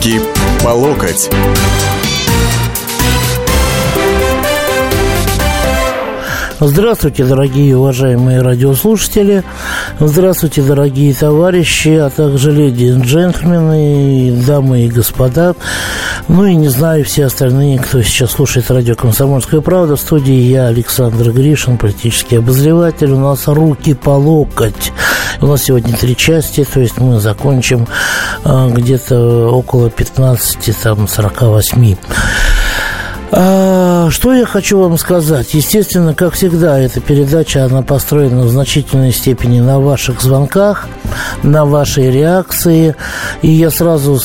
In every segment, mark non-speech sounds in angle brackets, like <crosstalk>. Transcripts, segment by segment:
Руки по локоть. Здравствуйте, дорогие уважаемые радиослушатели. Здравствуйте, дорогие товарищи, а также леди и джентльмены, дамы и господа. Ну и не знаю, все остальные, кто сейчас слушает радио «Комсомольская правда». В студии я, Александр Гришин, политический обозреватель. У нас руки по локоть. У нас сегодня три части, то есть мы закончим а, где-то около 15, там, 48. Что я хочу вам сказать? Естественно, как всегда, эта передача, она построена в значительной степени на ваших звонках, на вашей реакции. И я сразу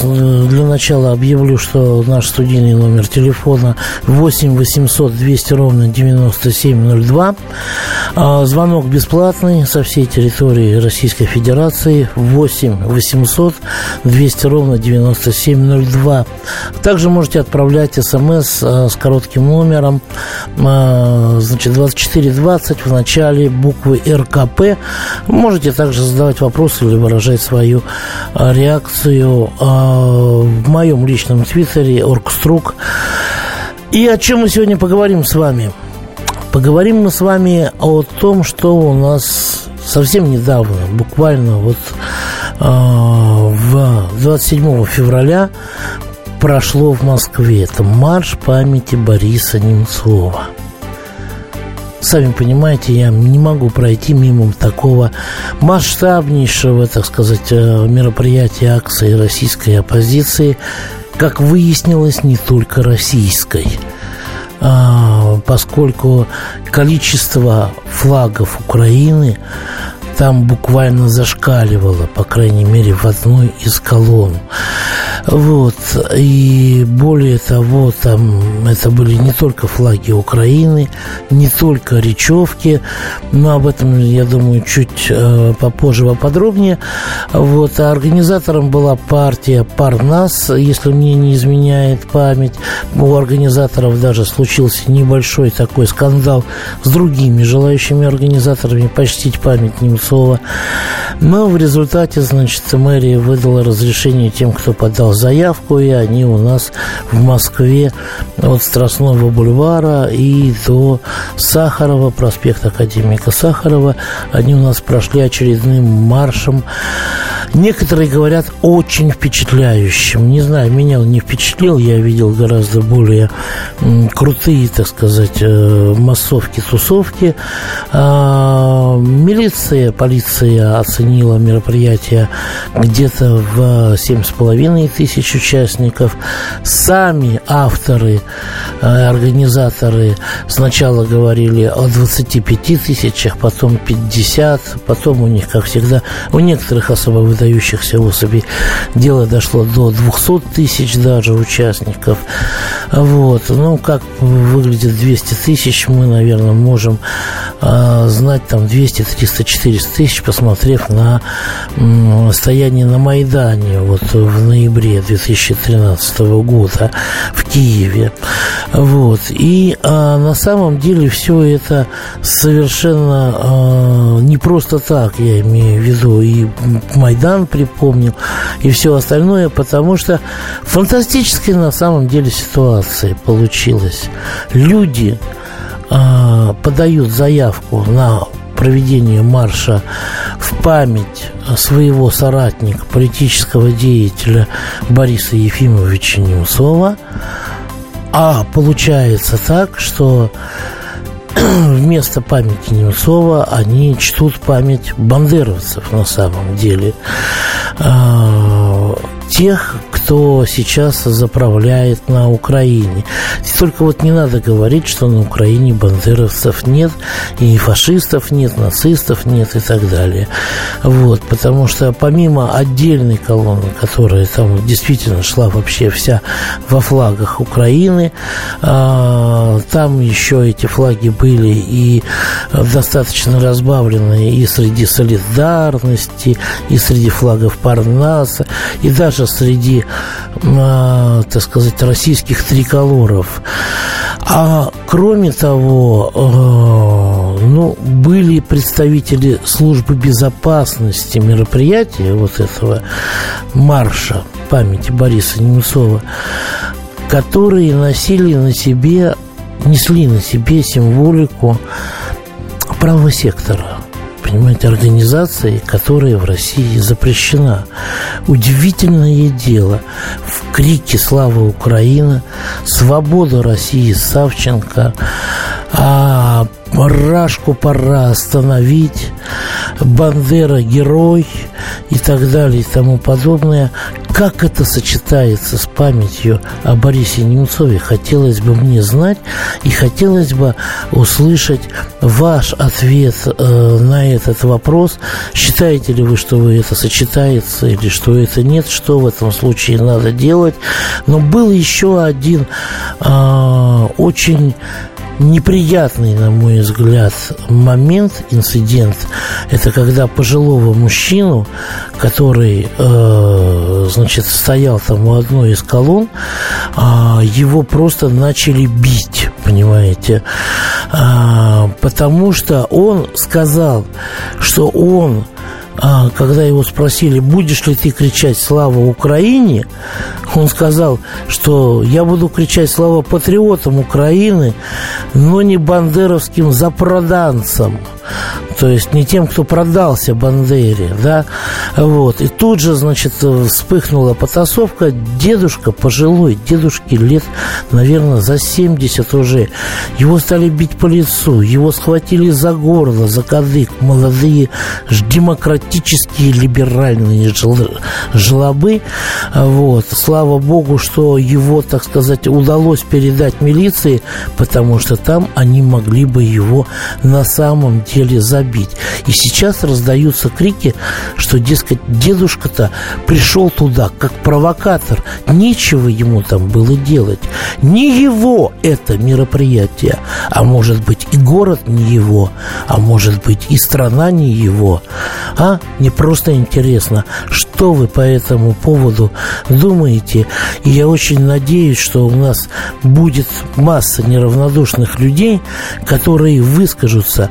для начала объявлю, что наш студийный номер телефона 8 800 200 ровно 9702. А, звонок бесплатный со всей территории Российской Федерации 8 800 200 ровно 9702. Также можете отправлять смс а, с коротким номером, а, значит, 2420 в начале буквы РКП. Можете также задавать вопросы или выражать свою а, реакцию а, в моем личном твиттере Оргструк. И о чем мы сегодня поговорим с вами? Поговорим мы с вами о том, что у нас совсем недавно, буквально вот в 27 февраля прошло в Москве. Это марш памяти Бориса Немцова. Сами понимаете, я не могу пройти мимо такого масштабнейшего, так сказать, э, мероприятия акции российской оппозиции, как выяснилось, не только российской а, поскольку количество флагов Украины там буквально зашкаливало, по крайней мере, в одной из колонн. Вот. И более того, там это были не только флаги Украины, не только речевки, но об этом, я думаю, чуть э, попозже поподробнее. Вот. А организатором была партия Парнас, если мне не изменяет память. У организаторов даже случился небольшой такой скандал с другими желающими организаторами почтить память Немцова. Но в результате, значит, мэрия выдала разрешение тем, кто подал заявку, и они у нас в Москве от Страстного бульвара и до Сахарова, проспект Академика Сахарова, они у нас прошли очередным маршем. Некоторые говорят очень впечатляющим. Не знаю, меня он не впечатлил, я видел гораздо более крутые, так сказать, э, массовки, тусовки. А, милиция, полиция оценила мероприятие где-то в семь с половиной тысяч тысяч участников. Сами авторы, э, организаторы сначала говорили о 25 тысячах, потом 50, потом у них, как всегда, у некоторых особо выдающихся особей дело дошло до 200 тысяч даже участников. Вот. Ну, как выглядит 200 тысяч, мы, наверное, можем э, знать там 200, 300, 400 тысяч, посмотрев на э, стояние на Майдане вот в ноябре январе 2013 года в Киеве. Вот. И а, на самом деле все это совершенно а, не просто так, я имею в виду, и Майдан припомнил, и все остальное, потому что фантастическая на самом деле ситуация получилась. Люди а, подают заявку на проведение марша в память своего соратника, политического деятеля Бориса Ефимовича Немцова. А получается так, что <clears throat> вместо памяти Немцова они чтут память бандеровцев на самом деле. А, тех, кто сейчас заправляет на Украине. Только вот не надо говорить, что на Украине бандеровцев нет, и фашистов нет, нацистов нет и так далее. Вот, потому что помимо отдельной колонны, которая там действительно шла вообще вся во флагах Украины, а, там еще эти флаги были и достаточно разбавленные и среди солидарности, и среди флагов Парнаса, и даже среди так сказать, российских триколоров. А кроме того, э, ну, были представители службы безопасности мероприятия вот этого марша памяти Бориса Немцова, которые носили на себе, несли на себе символику правого сектора понимаете, организации, которая в России запрещена. Удивительное дело. В крике «Слава Украина», «Свобода России» Савченко, а Рашку пора остановить, Бандера герой и так далее и тому подобное. Как это сочетается с памятью о Борисе Немцове, хотелось бы мне знать и хотелось бы услышать ваш ответ э, на этот вопрос. Считаете ли вы, что вы это сочетается или что это нет, что в этом случае надо делать? Но был еще один э, очень неприятный, на мой взгляд, момент, инцидент, это когда пожилого мужчину, который, э, значит, стоял там у одной из колонн, э, его просто начали бить, понимаете, э, потому что он сказал, что он а когда его спросили, будешь ли ты кричать «Слава Украине», он сказал, что я буду кричать «Слава патриотам Украины», но не бандеровским запроданцам то есть не тем, кто продался Бандере, да, вот. И тут же, значит, вспыхнула потасовка. Дедушка пожилой, дедушке лет, наверное, за 70 уже. Его стали бить по лицу, его схватили за горло, за кадык. Молодые демократические либеральные жлобы. Вот. Слава богу, что его, так сказать, удалось передать милиции, потому что там они могли бы его на самом деле забить забить. И сейчас раздаются крики, что, дескать, дедушка-то пришел туда как провокатор. Нечего ему там было делать. Не его это мероприятие. А может быть и город не его. А может быть и страна не его. А? Мне просто интересно, что вы по этому поводу думаете. И я очень надеюсь, что у нас будет масса неравнодушных людей, которые выскажутся.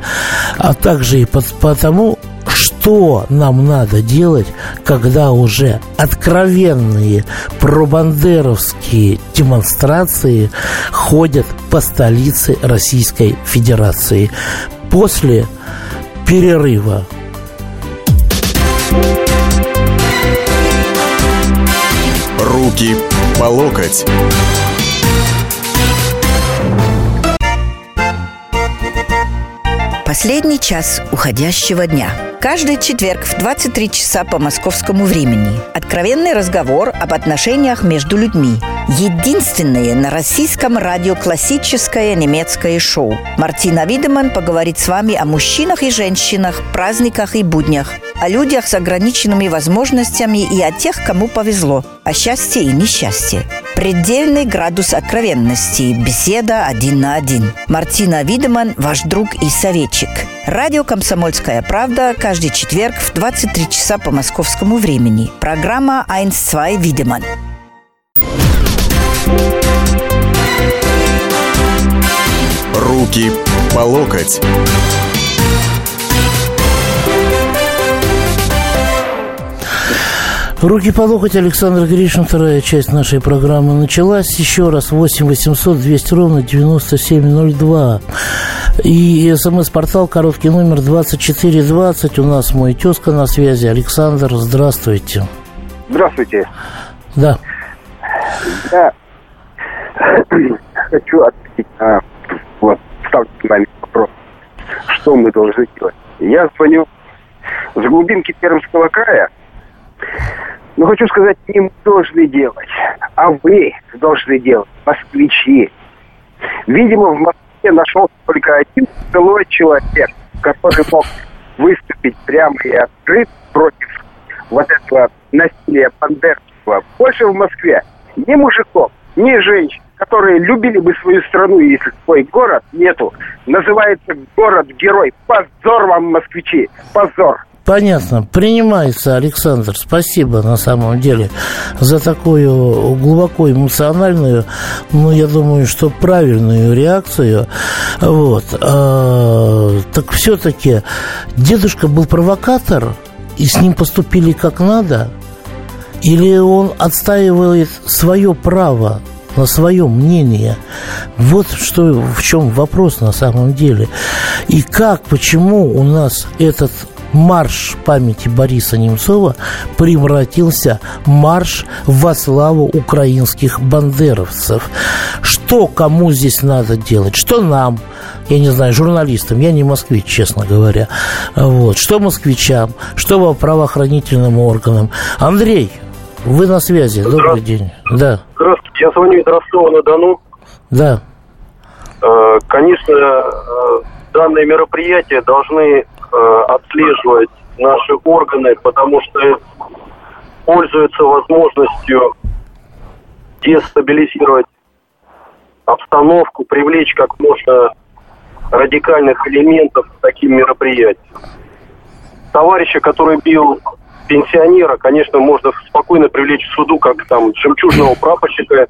А также также и потому, что нам надо делать, когда уже откровенные пробандеровские демонстрации ходят по столице Российской Федерации после перерыва. Руки по локоть. Последний час уходящего дня. Каждый четверг в 23 часа по московскому времени. Откровенный разговор об отношениях между людьми. Единственное на российском радио классическое немецкое шоу. Мартина Видеман поговорит с вами о мужчинах и женщинах, праздниках и буднях, о людях с ограниченными возможностями и о тех, кому повезло, о счастье и несчастье. Предельный градус откровенности. Беседа один на один. Мартина Видеман, ваш друг и советчик. Радио «Комсомольская правда» каждый четверг в 23 часа по московскому времени. Программа «Айнс-2 Видеман». Руки по локоть. Руки по локоть, Александр Гришин, вторая часть нашей программы началась. Еще раз, 8 800 200 ровно 9702. И смс-портал, короткий номер 2420. У нас мой тезка на связи. Александр, здравствуйте. Здравствуйте. Да. Я <clears throat> хочу ответить на вот, ставьте нами вопрос. Что мы должны делать? Я звоню с глубинки Пермского края, но хочу сказать, мы должны делать, а вы должны делать, москвичи. Видимо, в Москве нашелся только один злой человек, который мог выступить прямо и открыт против вот этого насилия бандерского. Больше в Москве ни мужиков, ни женщин, которые любили бы свою страну, если свой город нету. Называется город-герой. Позор вам, москвичи, позор. Понятно. Принимается, Александр. Спасибо на самом деле за такую глубоко эмоциональную, ну, я думаю, что правильную реакцию. Вот. А, так все-таки дедушка был провокатор, и с ним поступили как надо? Или он отстаивает свое право на свое мнение. Вот что, в чем вопрос на самом деле. И как, почему у нас этот марш памяти Бориса Немцова превратился в марш во славу украинских бандеровцев. Что кому здесь надо делать? Что нам? Я не знаю, журналистам, я не москвич, честно говоря. Вот. Что москвичам? Что правоохранительным органам? Андрей, вы на связи. Добрый день. Да. Здравствуйте. Я звоню из Ростова-на-Дону. Да. Э, конечно, э, данные мероприятия должны э, отслеживать наши органы, потому что пользуются возможностью дестабилизировать обстановку, привлечь как можно радикальных элементов к таким мероприятиям. Товарища, который бил пенсионера, конечно, можно спокойно привлечь в суду, как там жемчужного прапорщика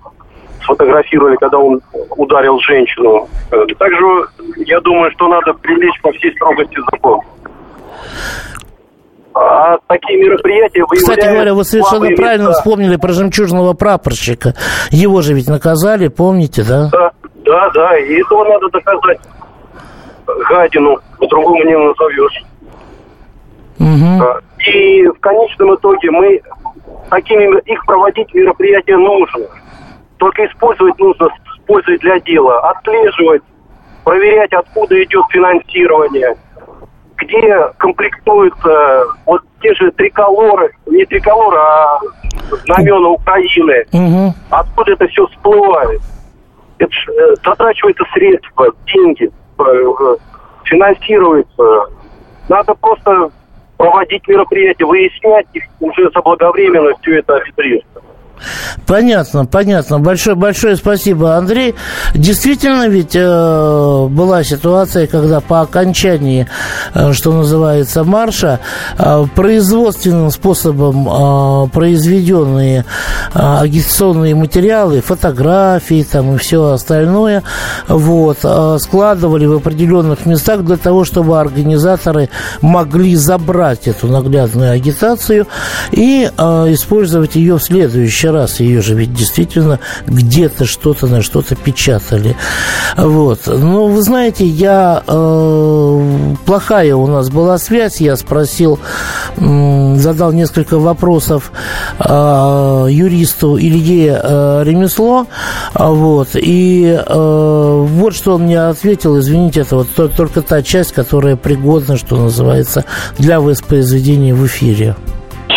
сфотографировали, когда он ударил женщину. Э, также я думаю, что надо привлечь по всей строгости закона. А такие мероприятия Кстати говоря, вы совершенно правильно места. вспомнили про жемчужного прапорщика. Его же ведь наказали, помните, да? Да, да, да. И этого надо доказать. Гадину, по-другому не назовешь. Угу. И в конечном итоге мы такими их проводить мероприятия нужно. Только использовать нужно использовать для дела, отслеживать, проверять, откуда идет финансирование, где комплектуются вот те же триколоры, не триколоры, а знамена Украины, угу. откуда это все всплывает. Это э, затрачиваются средства, деньги, э, финансируется. Надо просто проводить мероприятия, выяснять их уже заблаговременно все это арбитрировать. Понятно, понятно. Большое, большое спасибо, Андрей. Действительно, ведь э, была ситуация, когда по окончании, э, что называется, марша, э, производственным способом э, произведенные э, агитационные материалы, фотографии там и все остальное, вот, э, складывали в определенных местах для того, чтобы организаторы могли забрать эту наглядную агитацию и э, использовать ее в следующий раз. Ее же ведь действительно где-то что-то на что-то печатали. Вот. Но вы знаете, я э, плохая у нас была связь. Я спросил, э, задал несколько вопросов э, юристу Илье э, Ремесло. Вот. И э, вот что он мне ответил. Извините, это вот только та часть, которая пригодна, что называется, для воспроизведения в эфире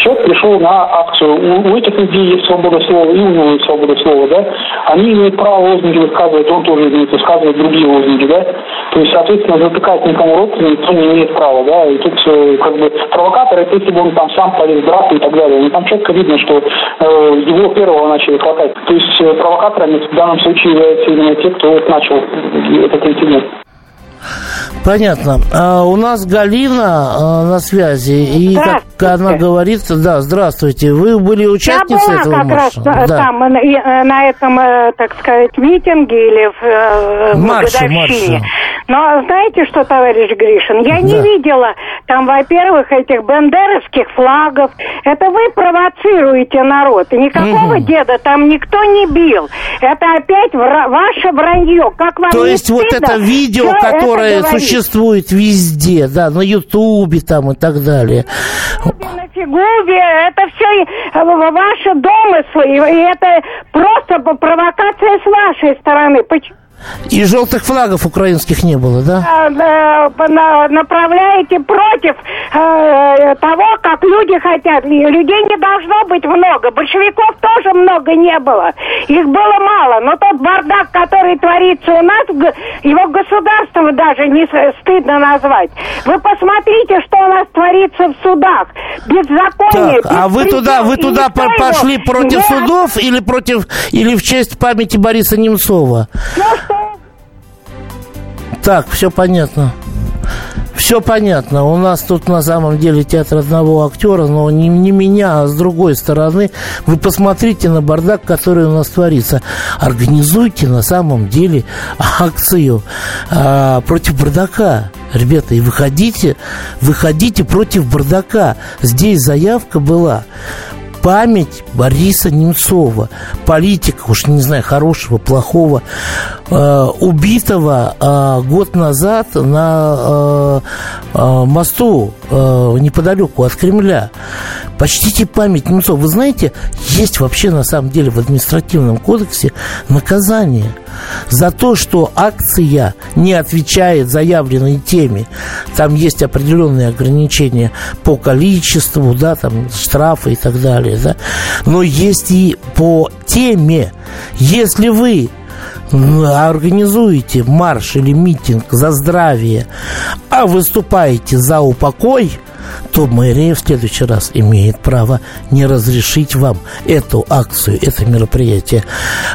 человек пришел на акцию. У, у этих людей есть свобода слова, и у него есть свобода слова, да. Они имеют право лозунги высказывать, он тоже имеет высказывать другие лозунги, да. То есть, соответственно, затыкать никому рот никто не имеет права, да. И тут э, как бы провокатор, это если бы он там сам полез драться и так далее. Но там четко видно, что э, его первого начали хватать. То есть э, провокаторами в данном случае являются именно те, кто вот начал этот инцидент. Понятно. А у нас Галина а, на связи, и как она говорит, да, здравствуйте, вы были участницей Я была этого как марша? раз да. там, на, э, на этом, э, так сказать, митинге или в, э, в марше, годовщине. Марше. Но знаете что, товарищ Гришин, я да. не видела там, во-первых, этих бандеровских флагов. Это вы провоцируете народ. И никакого угу. деда там никто не бил. Это опять вра- ваше вранье. Как вам То есть вот это видео, которое это существует везде, да, на Ютубе там и так далее. На фигуре, это все э, ваши домыслы, и это просто провокация с вашей стороны. Почему? И желтых флагов украинских не было, да? Направляете против э, того, как люди хотят. Людей не должно быть много. Большевиков тоже много не было. Их было мало. Но тот бардак, который творится у нас, его государством даже не стыдно назвать. Вы посмотрите, что у нас творится в судах. Беззаконие. Так, а вы туда, вы туда по пошли против судов или против или в честь памяти Бориса Немцова? Ну, так, все понятно. все понятно. У нас тут на самом деле театр одного актера, но не, не меня, а с другой стороны. Вы посмотрите на бардак, который у нас творится. Организуйте на самом деле акцию а, против бардака. Ребята, и выходите, выходите против бардака. Здесь заявка была память Бориса Немцова, политика, уж не знаю, хорошего, плохого, э, убитого э, год назад на э, э, мосту э, неподалеку от Кремля. Почтите память Немцова. Вы знаете, есть вообще на самом деле в административном кодексе наказание за то, что акция не отвечает заявленной теме. Там есть определенные ограничения по количеству, да, там штрафы и так далее, да. Но есть и по теме. Если вы организуете марш или митинг за здравие, а выступаете за упокой, то мэрия в следующий раз имеет право не разрешить вам эту акцию, это мероприятие.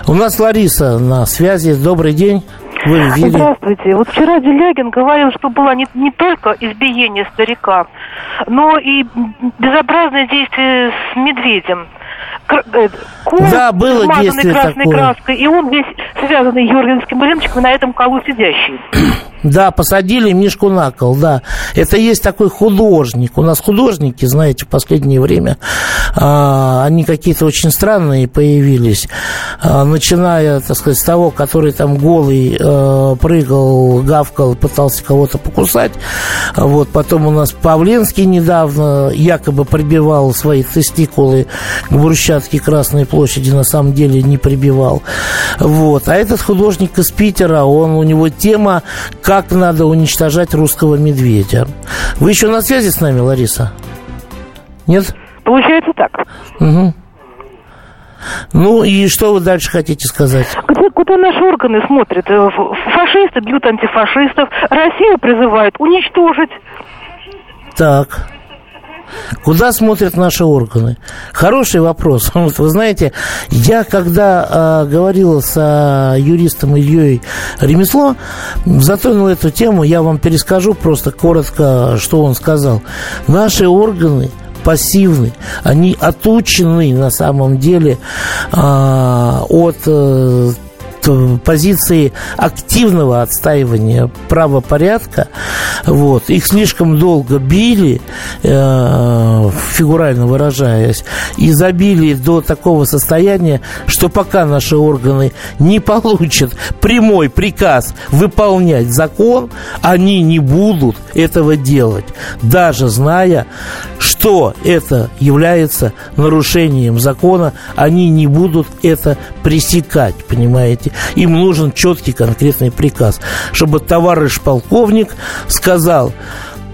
У нас Лариса на связи. Добрый день. Вы видели? Здравствуйте. Вот вчера Делягин говорил, что было не, не только избиение старика, но и безобразное действие с медведем. Э, ком, да, было действие красной такое. краской, и он весь связанный юргенским блинчиком на этом колу сидящий. Да, посадили Мишку на кол, да. Это есть такой художник. У нас художники, знаете, в последнее время, а, они какие-то очень странные появились. А, начиная, так сказать, с того, который там голый а, прыгал, гавкал, пытался кого-то покусать. Вот, потом у нас Павленский недавно якобы прибивал свои тестикулы к брусчатке Красной площади, на самом деле не прибивал. Вот. А этот художник из Питера, он, у него тема как надо уничтожать русского медведя. Вы еще на связи с нами, Лариса? Нет? Получается так. Угу. Ну и что вы дальше хотите сказать? Где, куда наши органы смотрят? Э, фашисты бьют антифашистов, Россию призывают уничтожить. Так. Куда смотрят наши органы? Хороший вопрос. <laughs> Вы знаете, я когда э, говорил с э, юристом Ильей Ремесло, затронул эту тему, я вам перескажу просто коротко, что он сказал. Наши органы пассивны, они отучены на самом деле э, от э, позиции активного отстаивания правопорядка. Вот. Их слишком долго били, э, фигурально выражаясь, и забили до такого состояния, что пока наши органы не получат прямой приказ выполнять закон, они не будут этого делать, даже зная, что это является нарушением закона, они не будут это пресекать, понимаете? Им нужен четкий конкретный приказ, чтобы товарищ полковник сказал,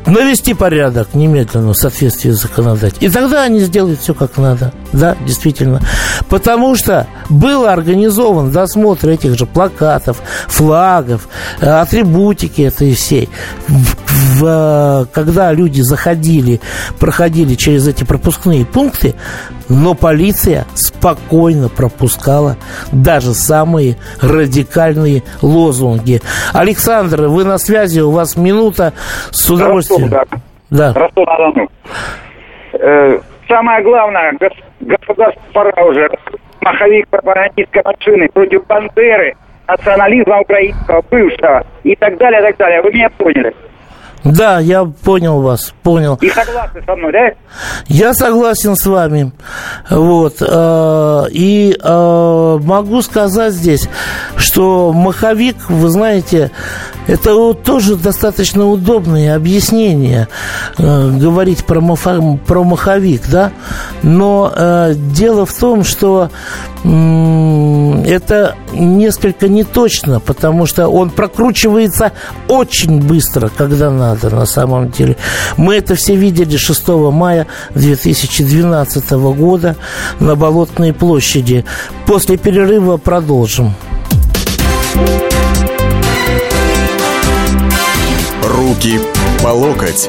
навести порядок немедленно в соответствии с законодательством. И тогда они сделают все как надо. Да, действительно. Потому что был организован досмотр этих же плакатов, флагов, э, атрибутики этой всей. В, в, когда люди заходили, проходили через эти пропускные пункты, но полиция спокойно пропускала даже самые радикальные лозунги. Александр, вы на связи, у вас минута с удовольствием. Ростов, да. да. Ростов, э, самое главное, государство пора уже маховик пропагандистской машины против Бандеры, национализма украинского, бывшего и так далее, и так далее. Вы меня поняли? Да, я понял вас, понял. И согласны со мной, да? Я согласен с вами. Вот. Э, и э, могу сказать здесь, что маховик, вы знаете, это вот тоже достаточно удобное объяснение э, говорить про, маховик, да? Но дело в том, что это несколько неточно, потому что он прокручивается очень быстро, когда надо на самом деле. Мы это все видели 6 мая 2012 года на Болотной площади. После перерыва продолжим. Руки по локоть.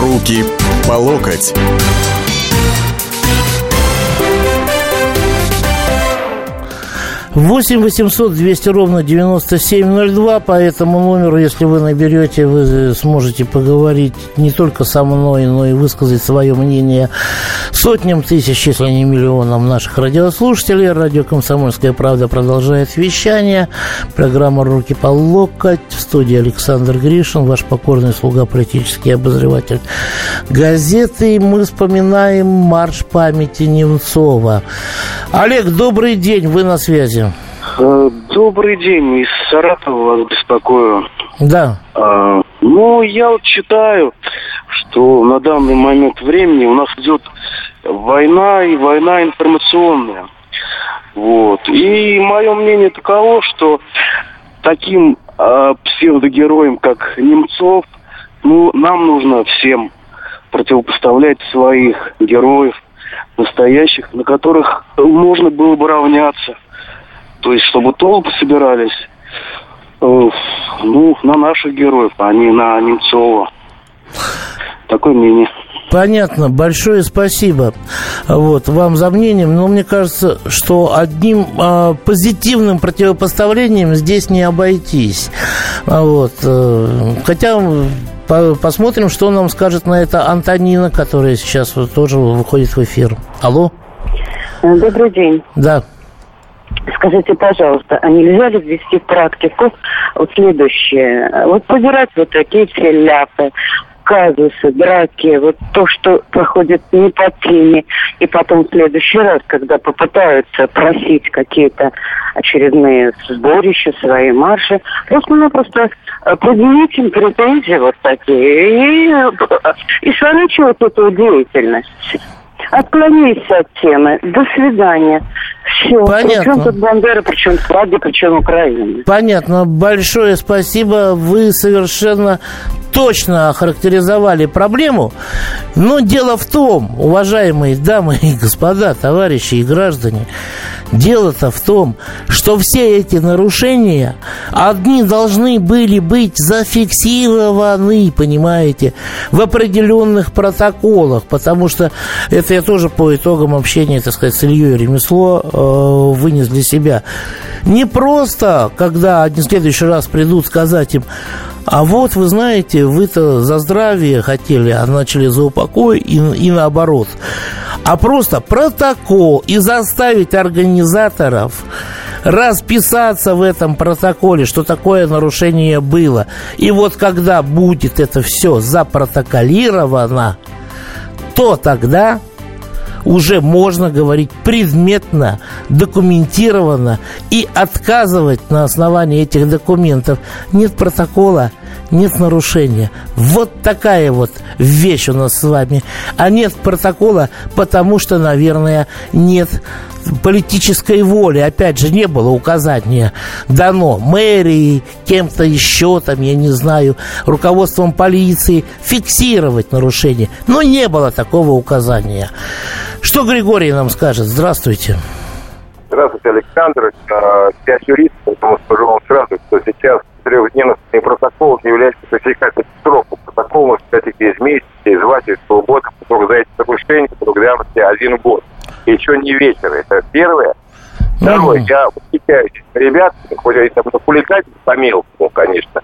Руки по локоть. 8 800 200 ровно 9702. По этому номеру, если вы наберете, вы сможете поговорить не только со мной, но и высказать свое мнение сотням тысяч, если не миллионам наших радиослушателей. Радио «Комсомольская правда» продолжает вещание. Программа «Руки по локоть». В студии Александр Гришин, ваш покорный слуга, политический обозреватель газеты. Мы вспоминаем марш памяти Немцова. Олег, добрый день, вы на связи. Э, Добрый день, из Саратова вас беспокою. Да. А, ну, я вот читаю, что на данный момент времени у нас идет война и война информационная. Вот. И мое мнение таково, что таким э, псевдогероям, как Немцов, ну, нам нужно всем противопоставлять своих героев, настоящих, на которых можно было бы равняться. То есть, чтобы толпы собирались, э, ну, на наших героев, а не на Немцова. Такое мнение. Понятно, большое спасибо вот, вам за мнением, но мне кажется, что одним э, позитивным противопоставлением здесь не обойтись. А Вот, э, хотя по- посмотрим, что нам скажет на это Антонина, которая сейчас вот тоже выходит в эфир. Алло? Добрый день. Да. Скажите, пожалуйста, а нельзя ли ввести в практику вот следующее? Вот побирать вот такие все ляпы, казусы, драки, вот то, что проходит не по теме, и потом в следующий раз, когда попытаются просить какие-то очередные сборища, свои марши, просто-напросто э, предъявить им претензии вот такие и, и сворачивать эту деятельность. Отклонись от темы. До свидания. Все. Понятно. Причем тут Бандера, причем флаги, причем Украина. Понятно. Большое спасибо. Вы совершенно точно охарактеризовали проблему. Но дело в том, уважаемые дамы и господа, товарищи и граждане, дело-то в том, что все эти нарушения, одни должны были быть зафиксированы, понимаете, в определенных протоколах, потому что это я тоже по итогам общения, так сказать, с Ильей Ремесло э, вынес для себя. Не просто, когда они в следующий раз придут сказать им, а вот, вы знаете, вы-то за здравие хотели, а начали за упокой и, и наоборот. А просто протокол и заставить организаторов расписаться в этом протоколе, что такое нарушение было. И вот когда будет это все запротоколировано, то тогда уже можно говорить предметно, документированно и отказывать на основании этих документов. Нет протокола, нет нарушения. Вот такая вот вещь у нас с вами. А нет протокола, потому что, наверное, нет политической воли. Опять же, не было указания дано мэрии, кем-то еще, там, я не знаю, руководством полиции фиксировать нарушение. Но не было такого указания. Что Григорий нам скажет? Здравствуйте. Здравствуйте, Александр. Э, Я юрист, поэтому скажу вам сразу, что сейчас трехдневный протокол является классификацией срока. Протокол может стать без месяца, издевательства, года, только за эти нарушения, только давности один год. И еще не вечер. Это первое. Второе, я восхищаюсь ребят, хоть они там хулигать по мелкому, конечно,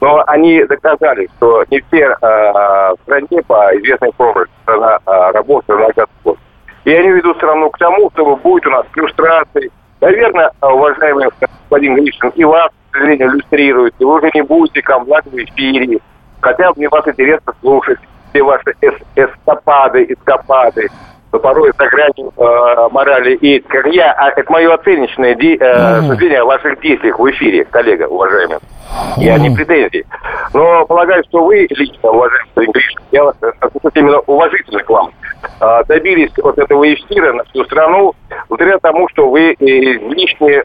но они доказали, что не все э, в стране по известной формуле страна э, работает, страна Господь. И я не веду страну к тому, чтобы будет у нас иллюстрации. Наверное, уважаемый господин Гришин, и вас, к сожалению, иллюстрирует. И вы уже не будете камлать в эфире. Хотя мне вас интересно слушать все ваши эс- эскапады, эскапады. Но порой за гранью э, морали и как я, а это мое оценочное де- э, суждение о ваших действиях в эфире, коллега, уважаемый. Я не претензии. Но полагаю, что вы лично, уважаемый Гришин, я вас отношусь именно уважительно к вам, а, добились вот этого эфира на всю страну благодаря тому, что вы лишние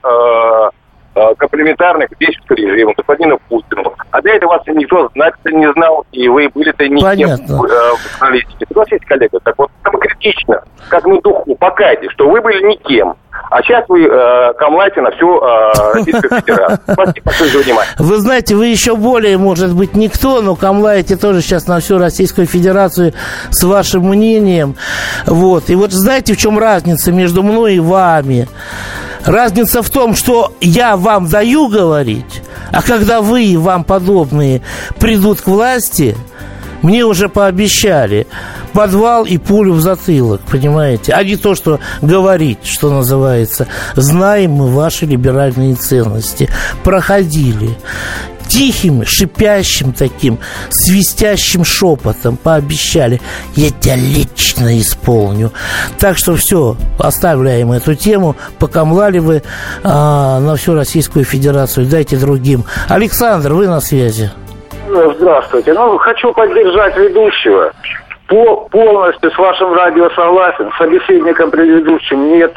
Э, комплементарных действий режиму, господину Путину. А до этого вас никто знать не знал, и вы были-то не Понятно. э, в журналистике. Согласитесь, коллега, так вот самокритично, как на духу, покайте, что вы были никем. А сейчас вы э, камлаете на всю э, Российскую Федерацию. <laughs> Спасибо большое за внимание. Вы знаете, вы еще более, может быть, никто, но камлаете тоже сейчас на всю Российскую Федерацию с вашим мнением. Вот. И вот знаете, в чем разница между мной и вами? Разница в том, что я вам даю говорить, а когда вы и вам подобные придут к власти, мне уже пообещали подвал и пулю в затылок, понимаете? А не то, что говорить, что называется. Знаем мы ваши либеральные ценности. Проходили тихим, шипящим таким, свистящим шепотом пообещали, я тебя лично исполню. Так что все, оставляем эту тему, покомлали вы а, на всю Российскую Федерацию, дайте другим. Александр, вы на связи. Ну, здравствуйте. Ну, хочу поддержать ведущего. По, полностью с вашим радио согласен, с собеседником предыдущим нет.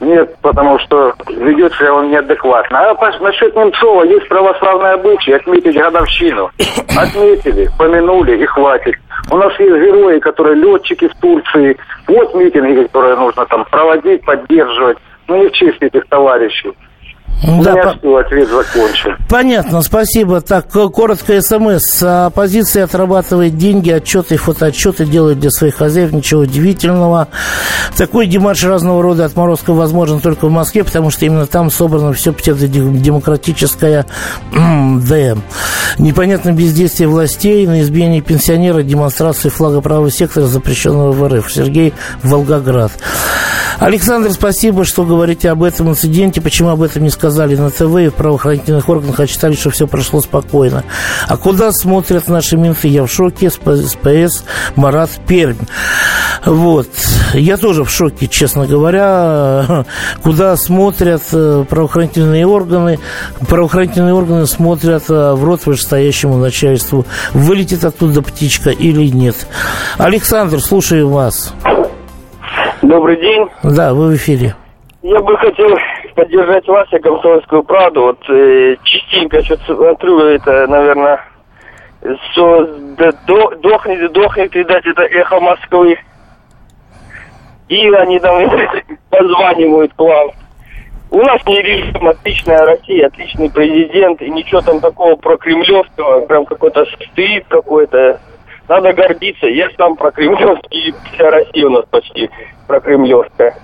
Нет, потому что ведет себя он неадекватно. А насчет Немцова есть православное обычай отметить годовщину. <coughs> Отметили, помянули и хватит. У нас есть герои, которые летчики в Турции. Вот митинги, которые нужно там проводить, поддерживать. Ну, не в честь этих товарищей. У да, меня по... все, ответ закончен. Понятно, спасибо. Так, коротко СМС. Оппозиция отрабатывает деньги, отчеты и фотоотчеты делает для своих хозяев. Ничего удивительного. Такой демарш разного рода отморозков возможен только в Москве, потому что именно там собрано все псевдодемократическое ДМ. Непонятно бездействие властей на избиение пенсионера, демонстрации флага правого сектора, запрещенного в РФ. Сергей Волгоград. Александр, спасибо, что говорите об этом инциденте. Почему об этом не сказали на ТВ и в правоохранительных органах, а читали, что все прошло спокойно. А куда смотрят наши менты? Я в шоке. СПС Марат Пермь. Вот. Я тоже в шоке, честно говоря. <laughs> Куда смотрят э, правоохранительные органы? Правоохранительные органы смотрят э, в рот вышестоящему начальству. Вылетит оттуда птичка или нет. Александр, слушаю вас. Добрый день. Да, вы в эфире. Я бы хотел поддержать вас и комсомольскую правду. Вот э, частенько что-то смотрю, это, наверное, все да, до, дохнет, дохнет, видать, это эхо Москвы. И они там <laughs> позванивают к вам. У нас не режим, отличная Россия, отличный президент, и ничего там такого про Кремлевского, прям какой-то стыд какой-то. Надо гордиться. Я сам про Кремлевский, вся Россия у нас почти про Кремлевская.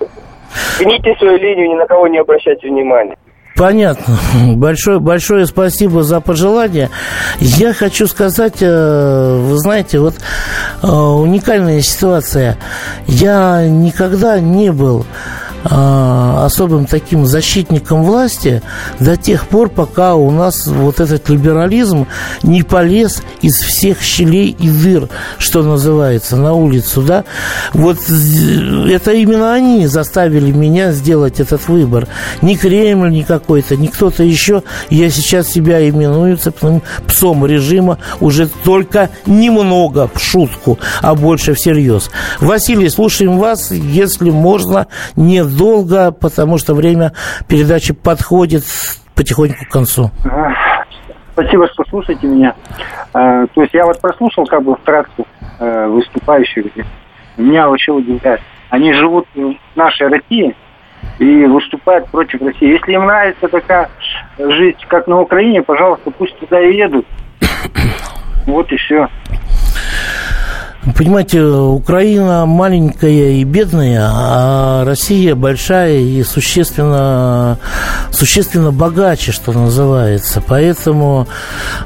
Гните свою линию, ни на кого не обращайте внимания. Понятно. Большое, большое спасибо за пожелание. Я хочу сказать, э, вы знаете, вот э, уникальная ситуация. Я никогда не был особым таким защитником власти до тех пор, пока у нас вот этот либерализм не полез из всех щелей и дыр, что называется, на улицу, да. Вот это именно они заставили меня сделать этот выбор. Не Кремль, не какой-то, не кто-то еще. Я сейчас себя именую цепным псом режима уже только немного в шутку, а больше всерьез. Василий, слушаем вас, если можно, не долго, потому что время передачи подходит потихоньку к концу. Спасибо, что слушаете меня. А, то есть я вот прослушал как бы вкратце э, выступающих. Меня вообще удивляет. Они живут в нашей России и выступают против России. Если им нравится такая жизнь, как на Украине, пожалуйста, пусть туда и едут. <coughs> Вот и все. Понимаете, Украина маленькая и бедная, а Россия большая и существенно, существенно богаче, что называется. Поэтому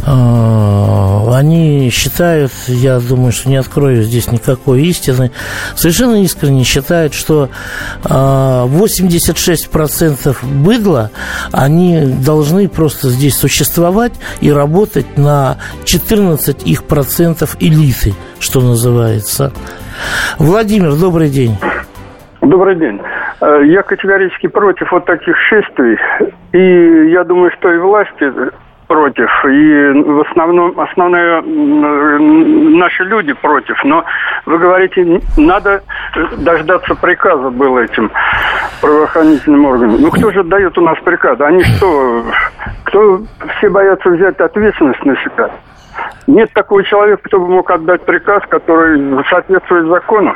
э, они считают, я думаю, что не открою здесь никакой истины, совершенно искренне считают, что э, 86% быдла, они должны просто здесь существовать и работать на 14 их процентов элиты, что называется называется. Владимир, добрый день. Добрый день. Э, я категорически против вот таких шествий. И я думаю, что и власти против, и в основном основные наши люди против. Но вы говорите, надо дождаться приказа было этим правоохранительным органам. Ну кто же дает у нас приказ? Они что, кто все боятся взять ответственность на себя? Нет такого человека, кто бы мог отдать приказ, который соответствует закону.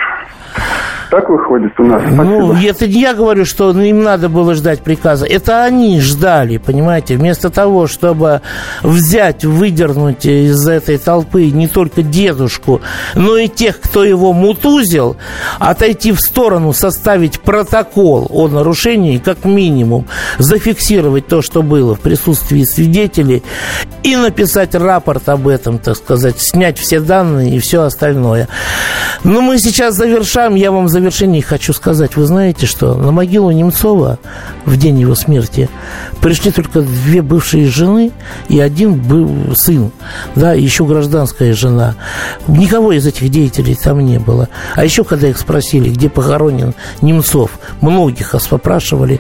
Так выходит у нас. Ну, это не я говорю, что им надо было ждать приказа. Это они ждали, понимаете, вместо того, чтобы взять, выдернуть из этой толпы не только дедушку, но и тех, кто его мутузил, отойти в сторону, составить протокол о нарушении, как минимум, зафиксировать то, что было в присутствии свидетелей и написать рапорт об этом, так сказать, снять все данные и все остальное. Но мы сейчас завершаем, я вам завершаю завершении хочу сказать, вы знаете, что на могилу Немцова в день его смерти пришли только две бывшие жены и один был сын, да, еще гражданская жена. Никого из этих деятелей там не было. А еще, когда их спросили, где похоронен Немцов, многих вас попрашивали,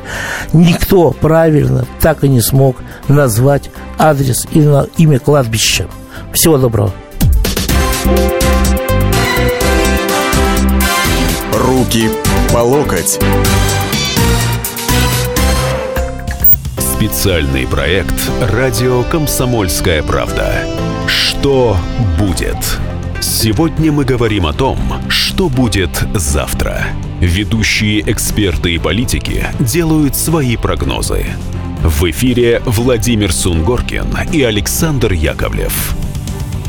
никто правильно так и не смог назвать адрес и имя кладбища. Всего доброго. Руки по локоть. Специальный проект «Радио Комсомольская правда». Что будет? Сегодня мы говорим о том, что будет завтра. Ведущие эксперты и политики делают свои прогнозы. В эфире Владимир Сунгоркин и Александр Яковлев.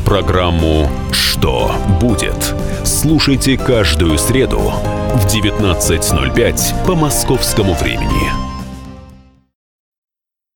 Программу «Что будет?» Слушайте каждую среду в 19.05 по московскому времени.